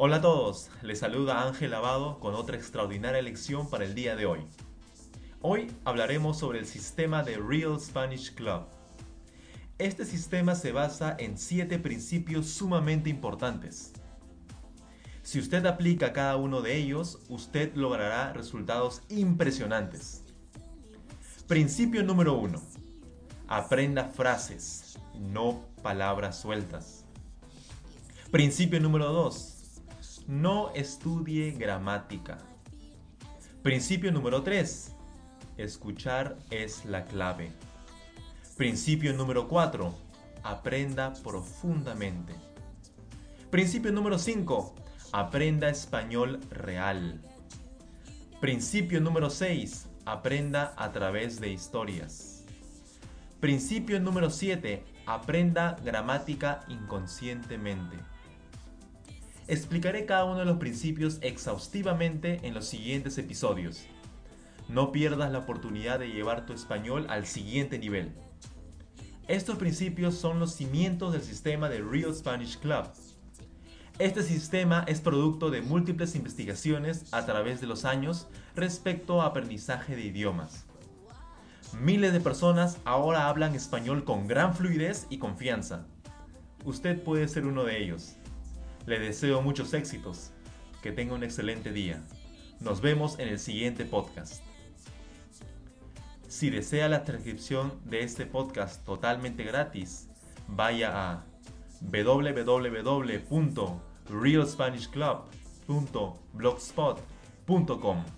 Hola a todos, les saluda Ángel Lavado con otra extraordinaria lección para el día de hoy. Hoy hablaremos sobre el sistema de Real Spanish Club. Este sistema se basa en siete principios sumamente importantes. Si usted aplica cada uno de ellos, usted logrará resultados impresionantes. Principio número uno. Aprenda frases, no palabras sueltas. Principio número 2. No estudie gramática. Principio número 3. Escuchar es la clave. Principio número 4. Aprenda profundamente. Principio número 5. Aprenda español real. Principio número 6. Aprenda a través de historias. Principio número 7. Aprenda gramática inconscientemente. Explicaré cada uno de los principios exhaustivamente en los siguientes episodios. No pierdas la oportunidad de llevar tu español al siguiente nivel. Estos principios son los cimientos del sistema de Real Spanish Club. Este sistema es producto de múltiples investigaciones a través de los años respecto a aprendizaje de idiomas. Miles de personas ahora hablan español con gran fluidez y confianza. Usted puede ser uno de ellos. Le deseo muchos éxitos. Que tenga un excelente día. Nos vemos en el siguiente podcast. Si desea la transcripción de este podcast totalmente gratis, vaya a www.realspanishclub.blogspot.com